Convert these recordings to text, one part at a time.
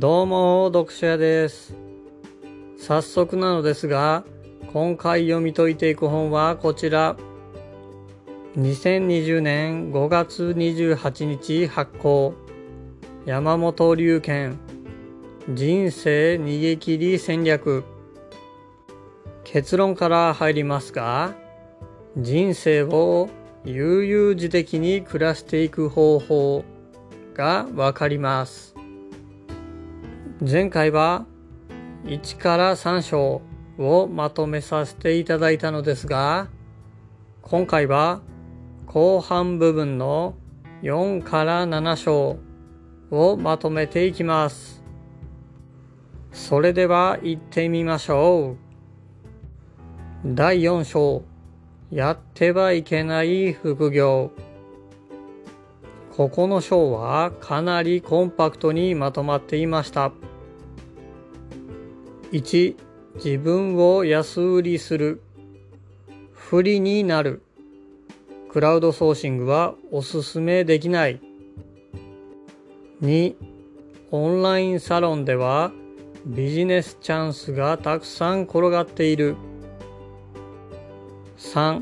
どうも、読書屋です。早速なのですが、今回読み解いていく本はこちら。2020年5月28日発行。山本龍賢。人生逃げ切り戦略。結論から入りますが、人生を悠々自適に暮らしていく方法がわかります。前回は1から3章をまとめさせていただいたのですが、今回は後半部分の4から7章をまとめていきます。それでは行ってみましょう。第4章、やってはいけない副業。ここの章はかなりコンパクトにまとまっていました。1、自分を安売りする。不利になる。クラウドソーシングはおすすめできない。2、オンラインサロンではビジネスチャンスがたくさん転がっている。3、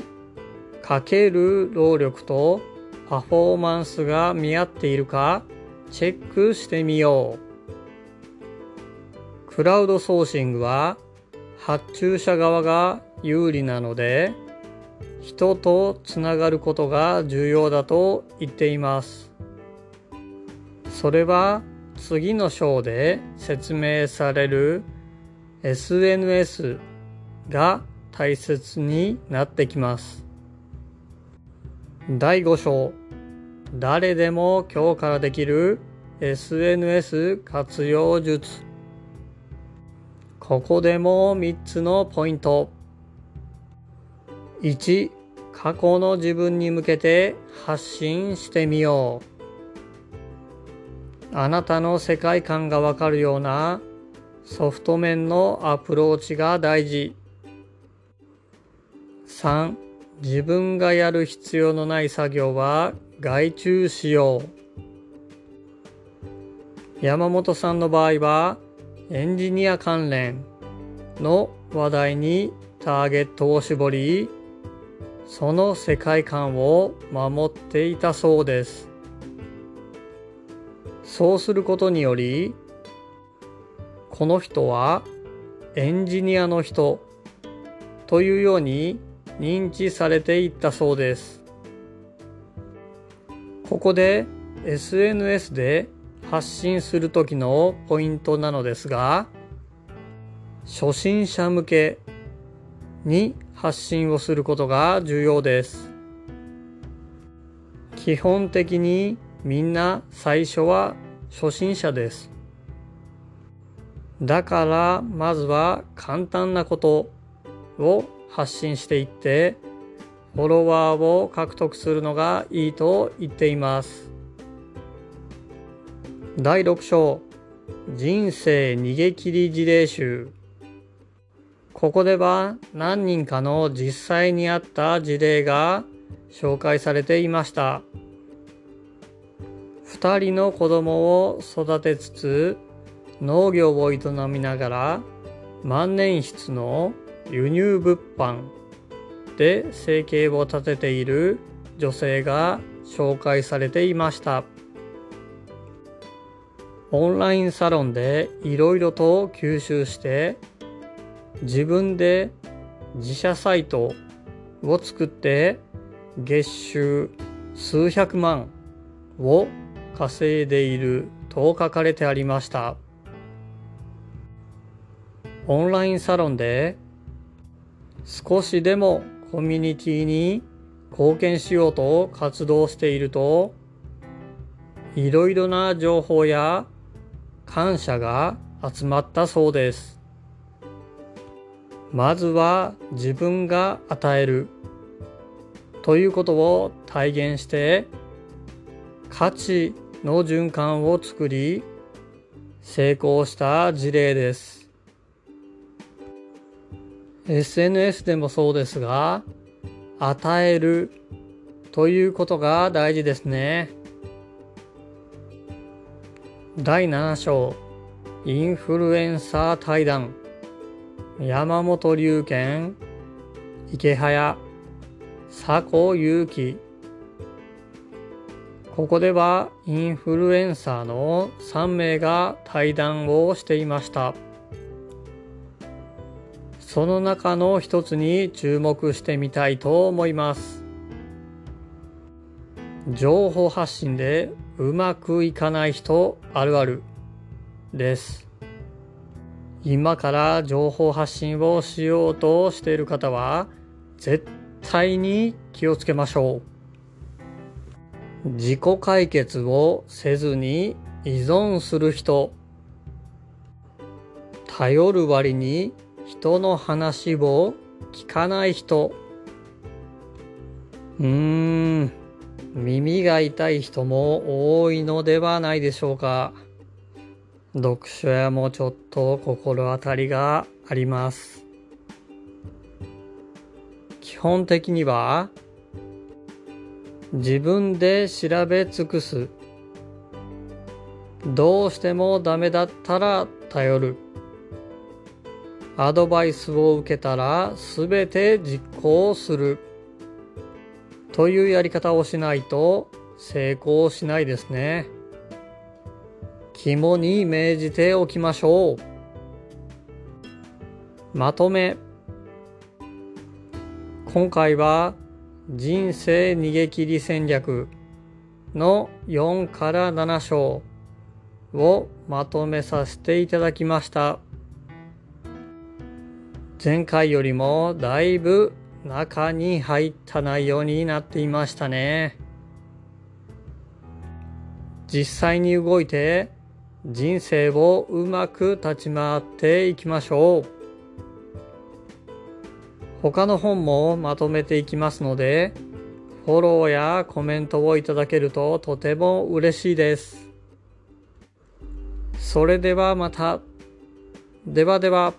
かける労力とパフォーマンスが見合っているかチェックしてみよう。クラウドソーシングは発注者側が有利なので人とつながることが重要だと言っています。それは次の章で説明される SNS が大切になってきます。第5章誰でも今日からできる SNS 活用術ここでも3つのポイント。1、過去の自分に向けて発信してみよう。あなたの世界観がわかるようなソフト面のアプローチが大事。3、自分がやる必要のない作業は外注しよう。山本さんの場合は、エンジニア関連の話題にターゲットを絞り、その世界観を守っていたそうです。そうすることにより、この人はエンジニアの人というように認知されていったそうです。ここで SNS で発信する時のポイントなのですが、初心者向けに発信をすることが重要です。基本的にみんな最初は初心者です。だからまずは簡単なことを発信していって、フォロワーを獲得するのがいいと言っています。第6章。人生逃げ切り事例集。ここでは何人かの実際にあった事例が紹介されていました。2人の子供を育てつつ農業を営みながら万年筆の輸入物販。で生計を立てている女性が紹介されていました。オンラインサロンでいろいろと吸収して自分で自社サイトを作って月収数百万を稼いでいると書かれてありました。オンラインサロンで少しでもコミュニティに貢献しようと活動しているといろいろな情報や感謝が集まったそうです。まずは自分が与えるということを体現して価値の循環を作り成功した事例です。SNS でもそうですが与えるということが大事ですね。第7章インフルエンサー対談。山本龍賢池早佐古祐樹。ここではインフルエンサーの3名が対談をしていました。その中の一つに注目してみたいと思います情報発信でうまくいかない人あるあるです今から情報発信をしようとしている方は絶対に気をつけましょう。自己解決をせずに依存する人。頼る割に人の話を聞かない人。うーん、耳が痛い人も多いのではないでしょうか。読書屋もちょっと心当たりがあります。基本的には自分で調べ尽くす。どうしてもダメだったら頼る。アドバイスを受けたらすべて実行する。というやり方をしないと成功しないですね。肝に銘じておきましょう。まとめ。今回は人生逃げ切り戦略の4から7章をまとめさせていただきました。前回よりもだいぶ中に入った内容になっていましたね。実際に動いて人生をうまく立ち回っていきましょう。他の本もまとめていきますので、フォローやコメントをいただけるととても嬉しいです。それではまた。ではでは。